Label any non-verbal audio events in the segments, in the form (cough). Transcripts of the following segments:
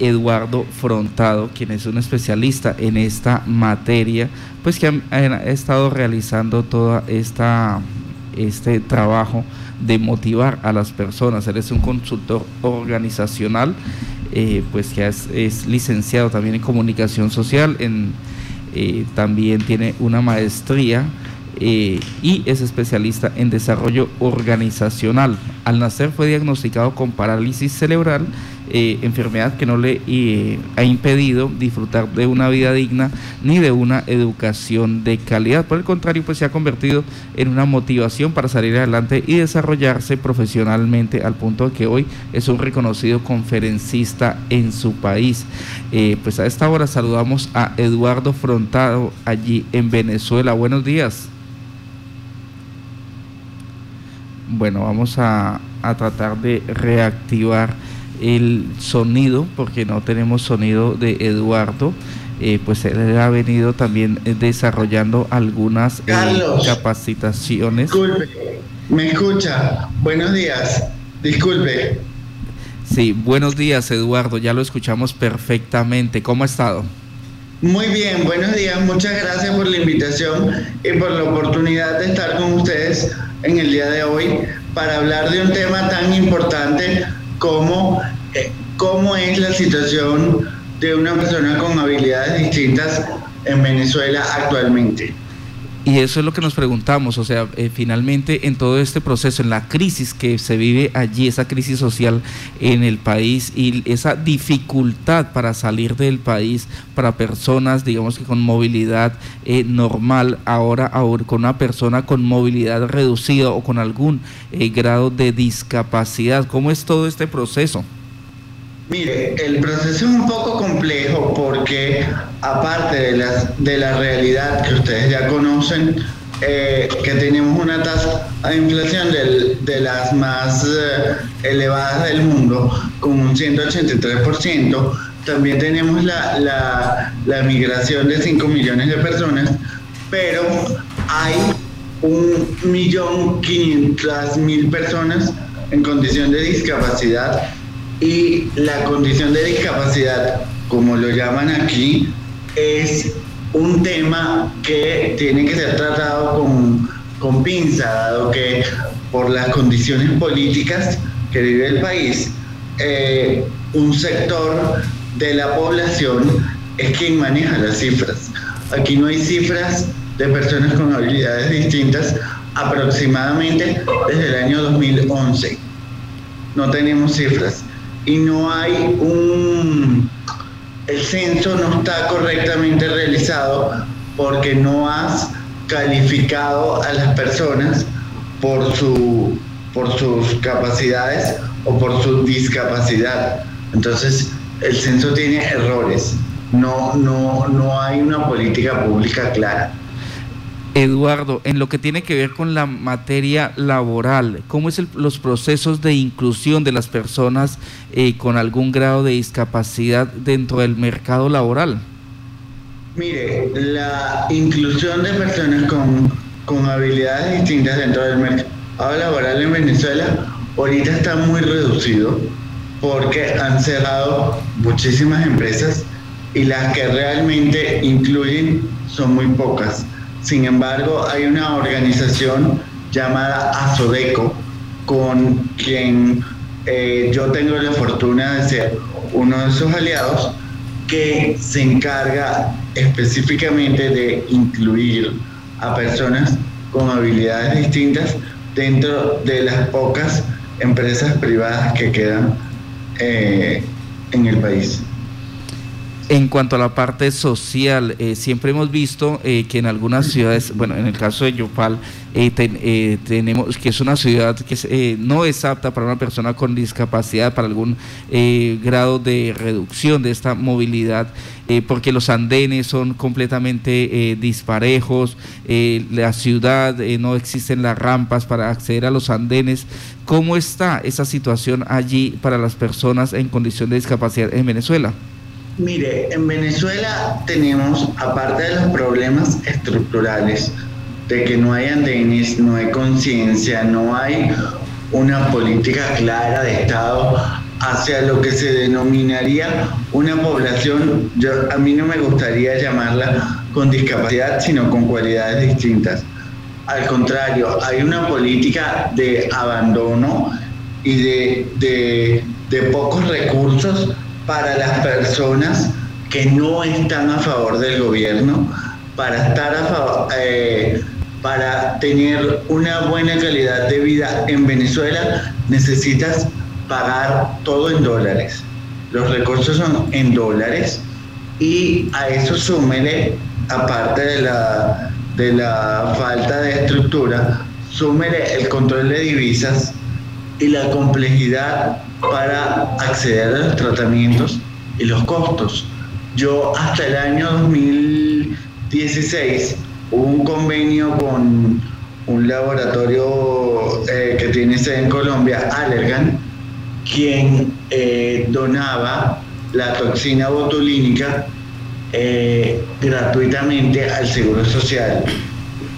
Eduardo Frontado, quien es un especialista en esta materia, pues que ha, estado realizando todo esta, este trabajo de motivar a las personas. Él es un consultor organizacional, eh, pues que es, licenciado también en comunicación social, eh, también tiene una maestría eh, y es especialista en desarrollo organizacional. Al nacer fue diagnosticado con parálisis cerebral, eh, enfermedad que no le eh, ha impedido disfrutar de una vida digna ni de una educación de calidad. Por el contrario, pues se ha convertido en una motivación para salir adelante y desarrollarse profesionalmente al punto de que hoy es un reconocido conferencista en su país. pues a esta hora saludamos a Eduardo Frontado allí en Venezuela. Buenos días. Bueno, vamos a, tratar de reactivar el sonido porque no tenemos sonido de Eduardo. Eh, pues él ha venido también desarrollando algunas eh, capacitaciones. Disculpe, me escucha. Buenos días. Disculpe. Sí, buenos días Eduardo, ya lo escuchamos perfectamente. ¿Cómo ha estado? Muy bien, buenos días. Muchas gracias por la invitación y por la oportunidad de estar con ustedes en el día de hoy para hablar de un tema tan importante como eh, cómo es la situación de una persona con habilidades distintas en Venezuela actualmente. Y eso es lo que nos preguntamos, o sea, eh, finalmente en todo este proceso, en la crisis que se vive allí, esa crisis social en el país y esa dificultad para salir del país para personas, digamos que con movilidad eh, normal, ahora, con una persona con movilidad reducida o con algún eh, grado de discapacidad, ¿cómo es todo este proceso? Mire, el proceso es un poco complejo porque aparte de la, de la realidad que ustedes ya conocen, eh, que tenemos una tasa de inflación de las más eh, elevadas del mundo, con un 183%, también tenemos la, la migración de 5 millones de personas, pero hay un millón quinientas mil personas en condición de discapacidad y la condición de discapacidad, como lo llaman aquí, es un tema que tiene que ser tratado con, con pinza, dado que por las condiciones políticas que vive el país, eh, un sector de la población es quien maneja las cifras. Aquí no hay cifras de personas con habilidades distintas aproximadamente desde el año 2011. No tenemos cifras y no hay un... El censo no está correctamente realizado porque no has calificado a las personas por, su, por sus capacidades o por su discapacidad. Entonces, el censo tiene errores. No, no, no hay una política pública clara. Eduardo, en lo que tiene que ver con la materia laboral, ¿cómo es los procesos de inclusión de las personas eh, con algún grado de discapacidad dentro del mercado laboral? Mire, la inclusión de personas con, con habilidades distintas dentro del mercado laboral en Venezuela ahorita está muy reducido porque han cerrado muchísimas empresas y las que realmente incluyen son muy pocas. Sin embargo, hay una organización llamada Asodeco, con quien eh, yo tengo la fortuna de ser uno de sus aliados, que se encarga específicamente de incluir a personas con habilidades distintas dentro de las pocas empresas privadas que quedan eh, en el país. En cuanto a la parte social, eh, siempre hemos visto eh, que en algunas ciudades, bueno, en el caso de Yopal, eh, tenemos que es una ciudad que no es apta para una persona con discapacidad, para algún grado de reducción de esta movilidad, porque los andenes son completamente disparejos, la ciudad no existen las rampas para acceder a los andenes. ¿Cómo está esa situación allí para las personas en condición de discapacidad en Venezuela? Mire, en Venezuela tenemos, aparte de los problemas estructurales, de que no hay andenes, no hay conciencia, no hay una política clara de Estado hacia lo que se denominaría una población, yo, a mí no me gustaría llamarla con discapacidad, sino con cualidades distintas. Al contrario, hay una política de abandono y de, de, pocos recursos para las personas que no están a favor del gobierno, para estar a favor, eh, para tener una buena calidad de vida en Venezuela necesitas pagar todo en dólares. Los recursos son en dólares y a eso súmele, aparte de la, de la falta de estructura, súmele el control de divisas y la complejidad para acceder a los tratamientos y los costos. Yo hasta el año 2016 hubo un convenio con un laboratorio eh, que tiene sede en Colombia, Allergan, quien eh, donaba la toxina botulínica eh, gratuitamente al Seguro Social.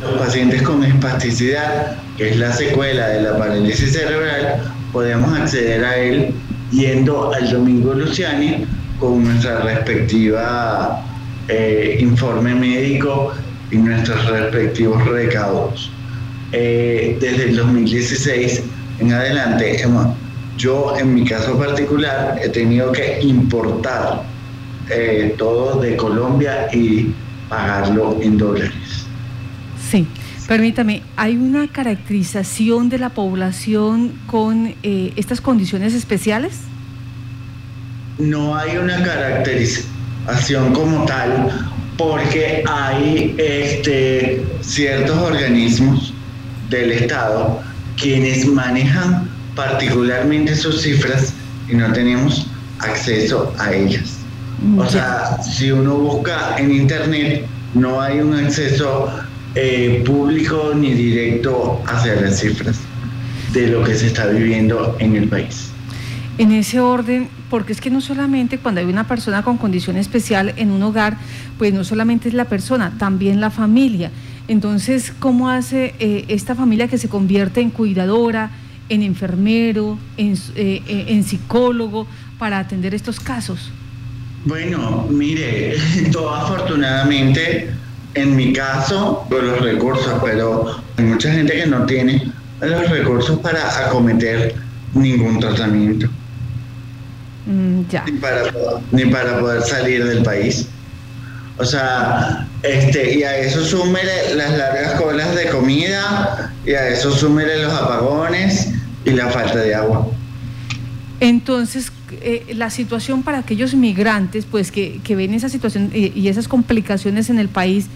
Los pacientes con espasticidad, que es la secuela de la parálisis cerebral, podemos acceder a él yendo al Domingo Luciani con nuestra respectiva informe médico y nuestros respectivos recaudos. Eh, desde el 2016 en adelante, yo en mi caso particular he tenido que importar eh, todo de Colombia y pagarlo en dólares. Sí, permítame, ¿hay una caracterización de la población con eh, estas condiciones especiales? No hay una caracterización como tal, porque hay este, ciertos organismos del Estado quienes manejan particularmente sus cifras y no tenemos acceso a ellas. O sea, si uno busca en Internet, no hay un acceso eh, público ni directo hacia las cifras de lo que se está viviendo en el país. En ese orden, porque es que no solamente cuando hay una persona con condición especial en un hogar, pues no solamente es la persona, también la familia. Entonces, ¿cómo hace eh, esta familia que se convierte en cuidadora, en enfermero, en, eh, en psicólogo para atender estos casos? Bueno, mire, (laughs) todo afortunadamente, en mi caso, con los recursos, pero hay mucha gente que no tiene los recursos para acometer ningún tratamiento. Mm, ya. Ni, para, poder salir del país. O sea, este, y a eso súmele las largas colas de comida, y a eso súmele los apagones y la falta de agua. Entonces, eh, la situación para aquellos migrantes, pues que, ven esa situación y, y, esas complicaciones en el país,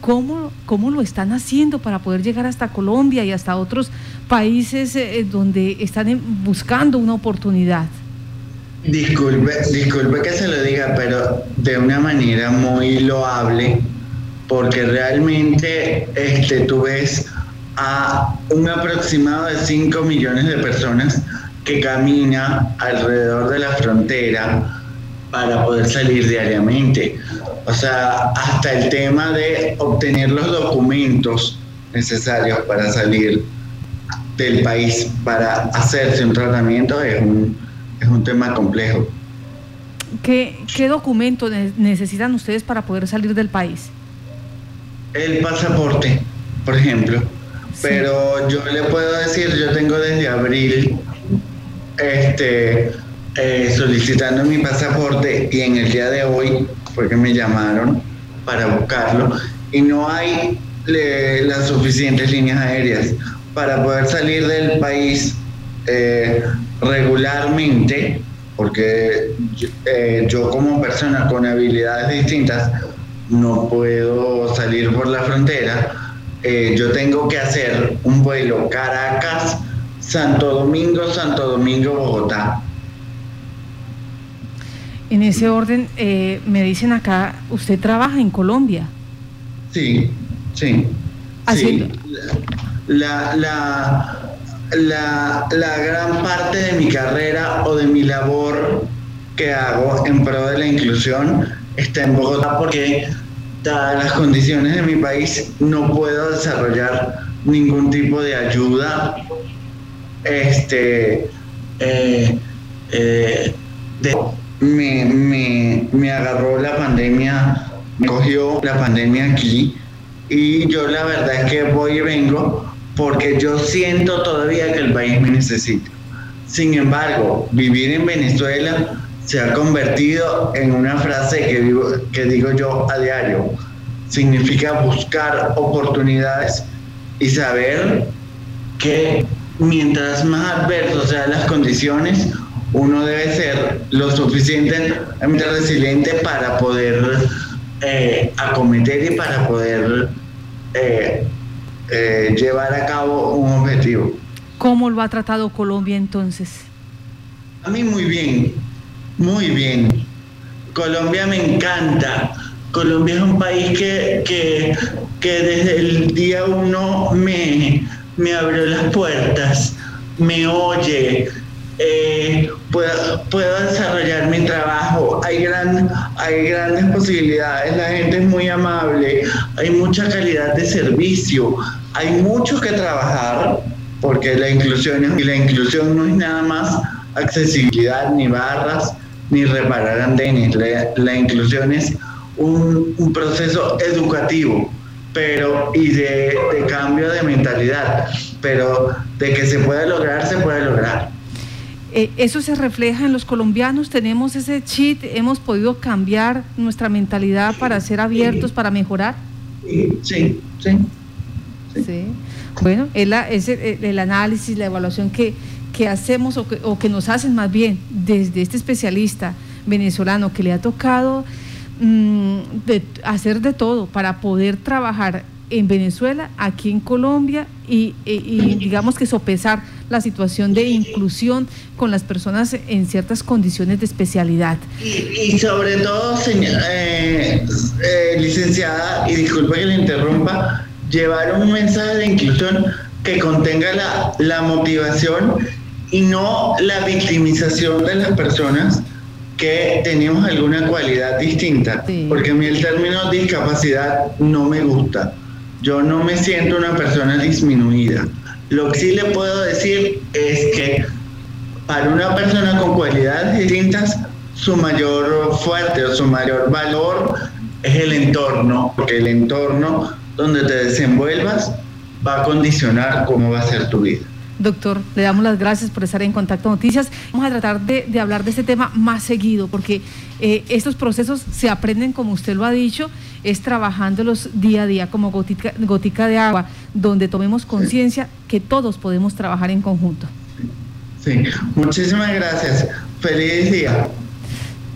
¿cómo, ¿cómo lo están haciendo para poder llegar hasta Colombia y hasta otros países eh, donde están buscando una oportunidad? Disculpe, disculpe que se lo diga, pero de una manera muy loable, porque realmente este, tú ves a un aproximado de 5 millones de personas que camina alrededor de la frontera para poder salir diariamente. O sea, hasta el tema de obtener los documentos necesarios para salir del país, para hacerse un tratamiento, es un es un tema complejo. ¿Qué, qué documentos necesitan ustedes para poder salir del país? El pasaporte, por ejemplo. Pero yo le puedo decir, yo tengo desde abril este, eh, solicitando mi pasaporte y en el día de hoy fue que me llamaron para buscarlo y no hay las suficientes líneas aéreas para poder salir del país eh, regularmente, porque eh, yo como persona con habilidades distintas no puedo salir por la frontera, eh, yo tengo que hacer un vuelo Caracas, Santo Domingo, Santo Domingo, Bogotá. En ese orden, eh, me dicen acá, usted trabaja en Colombia. Sí, sí. Así. La, la, la, gran parte de mi carrera o de mi labor que hago en pro de la inclusión está en Bogotá porque dadas las condiciones de mi país no puedo desarrollar ningún tipo de ayuda este eh, Eh, me, me, me agarró la pandemia, me cogió la pandemia aquí y yo la verdad es que voy y vengo porque yo siento todavía que el país me necesita. Sin embargo, vivir en Venezuela se ha convertido en una frase que digo, que digo yo a diario. Significa buscar oportunidades y saber que mientras más adversos sean las condiciones, uno debe ser lo suficientemente resiliente para poder eh, acometer y para poder eh, eh, llevar a cabo un objetivo. ¿Cómo lo ha tratado Colombia entonces? A mí muy bien, muy bien. Colombia me encanta. Colombia es un país que, que, que desde el día uno me, me abrió las puertas, me oye, eh, puedo, puedo, desarrollar mi trabajo, hay, gran, hay grandes posibilidades, la gente es muy amable, hay mucha calidad de servicio, hay mucho que trabajar, porque la inclusión, y la inclusión no es nada más accesibilidad, ni barras, ni reparar andenes, la, inclusión es un, un, proceso educativo pero y de, de cambio de mentalidad, pero de que se puede lograr, se puede lograr. Eh, eso se refleja en los colombianos, tenemos ese cheat, hemos podido cambiar nuestra mentalidad para ser abiertos, para mejorar. Sí, sí. Sí. Bueno, es, la, el, análisis, la evaluación que, que hacemos o que, o que, nos hacen más bien desde este especialista venezolano que le ha tocado de, hacer de todo para poder trabajar en Venezuela, aquí en Colombia y, digamos que sopesar la situación de inclusión con las personas en ciertas condiciones de especialidad. Y, sobre todo, eh, eh, licenciada, y disculpe que le interrumpa, llevar un mensaje de inclusión que contenga la motivación y no la victimización de las personas que tenemos alguna cualidad distinta, porque a mí el término discapacidad no me gusta yo no me siento una persona disminuida. Lo que sí le puedo decir es que para una persona con cualidades distintas, su mayor fuerte o su mayor valor es el entorno, porque el entorno donde te desenvuelvas va a condicionar cómo va a ser tu vida. Doctor, le damos las gracias por estar en Contacto Noticias. Vamos a tratar de, hablar de este tema más seguido, porque eh, estos procesos se aprenden, como usted lo ha dicho, es trabajándolos día a día como gotica, gotica de agua, donde tomemos conciencia que todos podemos trabajar en conjunto. Sí, muchísimas gracias. Feliz día.